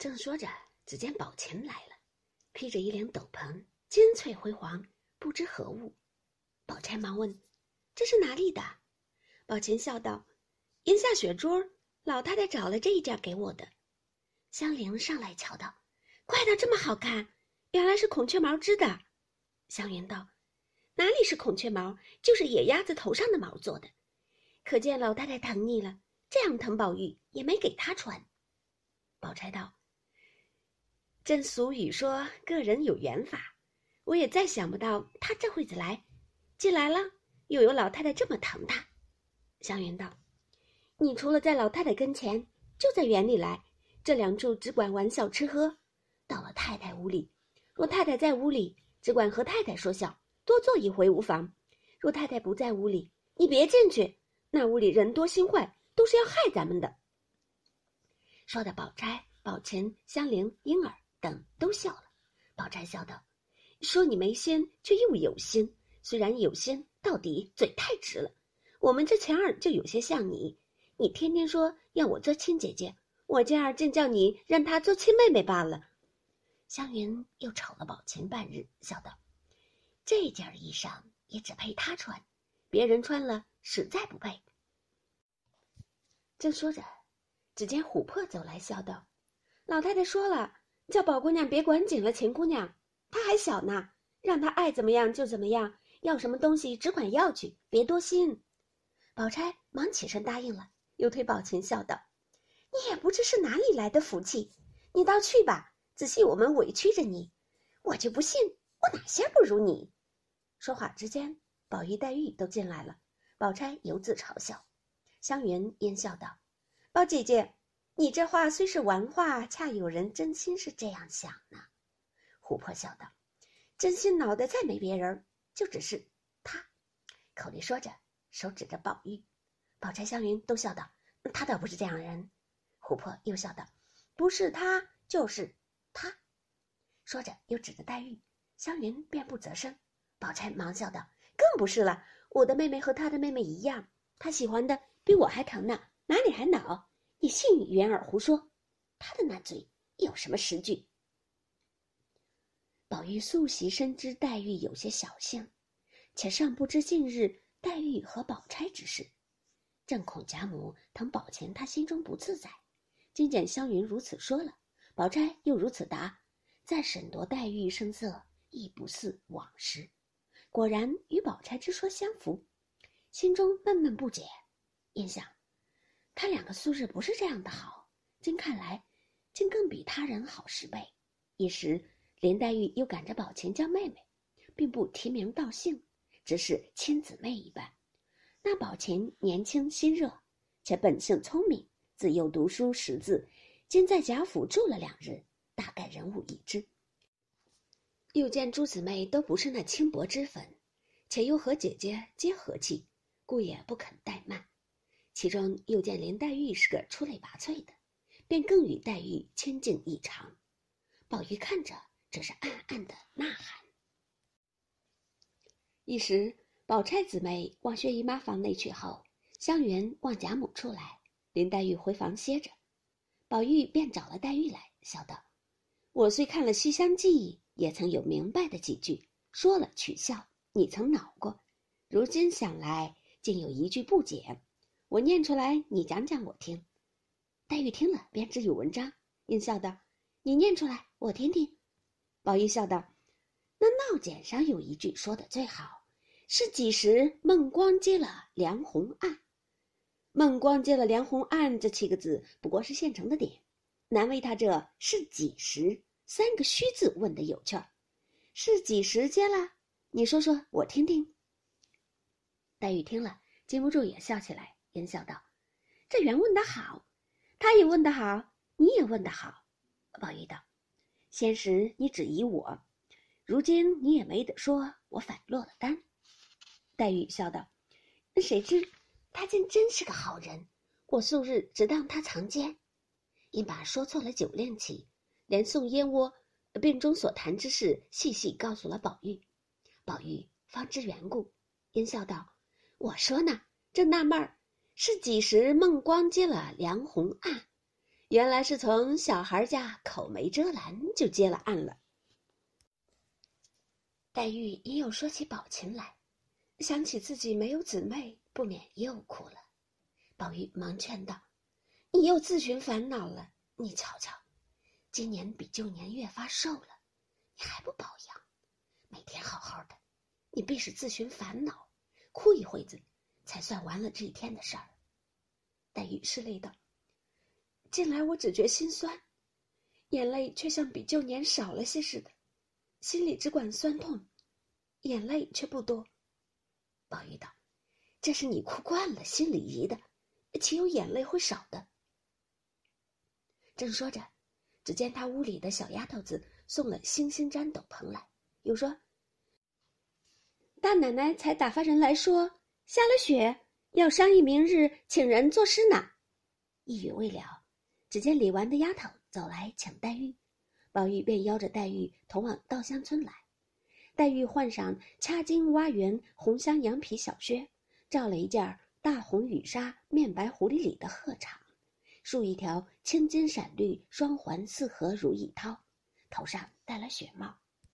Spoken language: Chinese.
正说着，只见宝琴来了，披着一顶斗篷，金翠辉煌，不知何物。宝钗忙问：“这是哪里的？”宝琴笑道：“檐下雪桌，老太太找了这一件给我的。”香菱上来瞧道：“怪道这么好看，原来是孔雀毛织的。”香云道：“哪里是孔雀毛，就是野鸭子头上的毛做的。可见老太太疼你了，这样疼宝玉也没给她穿。”宝钗道：“正俗语说个人有缘法，我也再想不到他这会子来，既来了，又有老太太这么疼他。”湘云道：“你除了在老太太跟前，就在园里来，这两处只管玩笑吃喝。到了太太屋里，若太太在屋里，只管和太太说笑，多坐一回无妨；若太太不在屋里，你别进去，那屋里人多心坏，都是要害咱们的。”说的宝钗、宝琴、香菱、莺儿等都笑了。宝钗笑道：“说你没心，却又有心。虽然有心，到底嘴太直了。我们这钱儿就有些像你，你天天说要我做亲姐姐，我今儿正叫你让她做亲妹妹罢了。”湘云又瞅了宝琴半日，笑道：“这件衣裳也只配她穿，别人穿了实在不配。”正说着。只见琥珀走来，笑道：“老太太说了，叫宝姑娘别管紧了秦姑娘，她还小呢，让她爱怎么样就怎么样，要什么东西只管要去，别多心。”宝钗忙起身答应了，又推宝琴笑道：“你也不知是哪里来的福气，你倒去吧，仔细我们委屈着你，我就不信我哪些不如你。”说话之间，宝玉、黛玉都进来了，宝钗犹自嘲笑，湘云阴笑道。宝姐姐，你这话虽是玩话，恰有人真心是这样想呢。琥珀笑道：“真心脑袋再没别人，就只是他。”口里说着，手指着宝玉。宝钗、湘云都笑道：“他倒不是这样人。”琥珀又笑道：“不是他，就是他。”说着又指着黛玉，湘云便不择声。宝钗忙笑道：“更不是了，我的妹妹和他的妹妹一样，他喜欢的比我还疼呢。”哪里还恼？你信元儿胡说？他的那嘴有什么实据？宝玉素习深知黛玉有些小性，且尚不知近日黛玉和宝钗之事，正恐贾母疼宝琴，他心中不自在。今见湘云如此说了，宝钗又如此答，再审夺黛玉声色，亦不似往时。果然与宝钗之说相符，心中闷闷不解，印想。他两个素日不是这样的好，今看来，竟更比他人好十倍。一时，林黛玉又赶着宝琴叫妹妹，并不提名道姓，只是亲姊妹一般。那宝琴年轻心热，且本性聪明，自幼读书识字，今在贾府住了两日，大概人物已知。又见诸姊妹都不是那轻薄之粉，且又和姐姐皆和气，故也不肯怠慢。其中又见林黛玉是个出类拔萃的，便更与黛玉亲近异常。宝玉看着，只是暗暗的呐喊。一时，宝钗姊妹往薛姨妈房内去后，湘云往贾母处来，林黛玉回房歇着。宝玉便找了黛玉来，笑道：“我虽看了《西厢记》，也曾有明白的几句，说了取笑，你曾恼过。如今想来，竟有一句不解。”我念出来，你讲讲我听。黛玉听了，便知有文章，应笑道：“你念出来，我听听。”宝玉笑道：“那闹简上有一句说的最好，是几时孟光接了梁鸿案？孟光接了梁鸿案这七个字，不过是现成的点，难为他这是几时三个虚字问的有趣儿。是几时接了？你说说我听听。”黛玉听了，禁不住也笑起来。言笑道：“这缘问得好，他也问得好，你也问得好。”宝玉道：“先时你只疑我，如今你也没得说，我反落了单。”黛玉笑道：“谁知他竟真是个好人，我素日只当他藏奸，因把说错了酒令起，连送燕窝、病中所谈之事细细告诉了宝玉。宝玉方知缘故，因笑道：“我说呢，正纳闷儿。”是几时孟光接了梁鸿案？原来是从小孩家口没遮拦就接了案了。黛玉也有说起宝琴来，想起自己没有姊妹，不免又哭了。宝玉忙劝道：“你又自寻烦恼了。你瞧瞧，今年比旧年越发瘦了，你还不保养？每天好好的，你必是自寻烦恼，哭一会子，才算完了这一天的事儿。”黛玉拭泪道：“近来我只觉心酸，眼泪却像比旧年少了些似的，心里只管酸痛，眼泪却不多。”宝玉道：“这是你哭惯了，心里疑的。”岂有眼泪会少的？正说着，只见他屋里的小丫头子送了星星毡斗篷来，又说：“大奶奶才打发人来说，下了雪，要商议明日请人作诗呢。”一语未了，只见李纨的丫头走来请黛玉，宝玉便邀着黛玉同往稻香村来。黛玉换上掐金挖圆红香羊皮小靴，罩了一件大红羽纱面白狐狸里的鹤氅，束一条青金闪绿双环四合如意绦，头上戴了雪帽，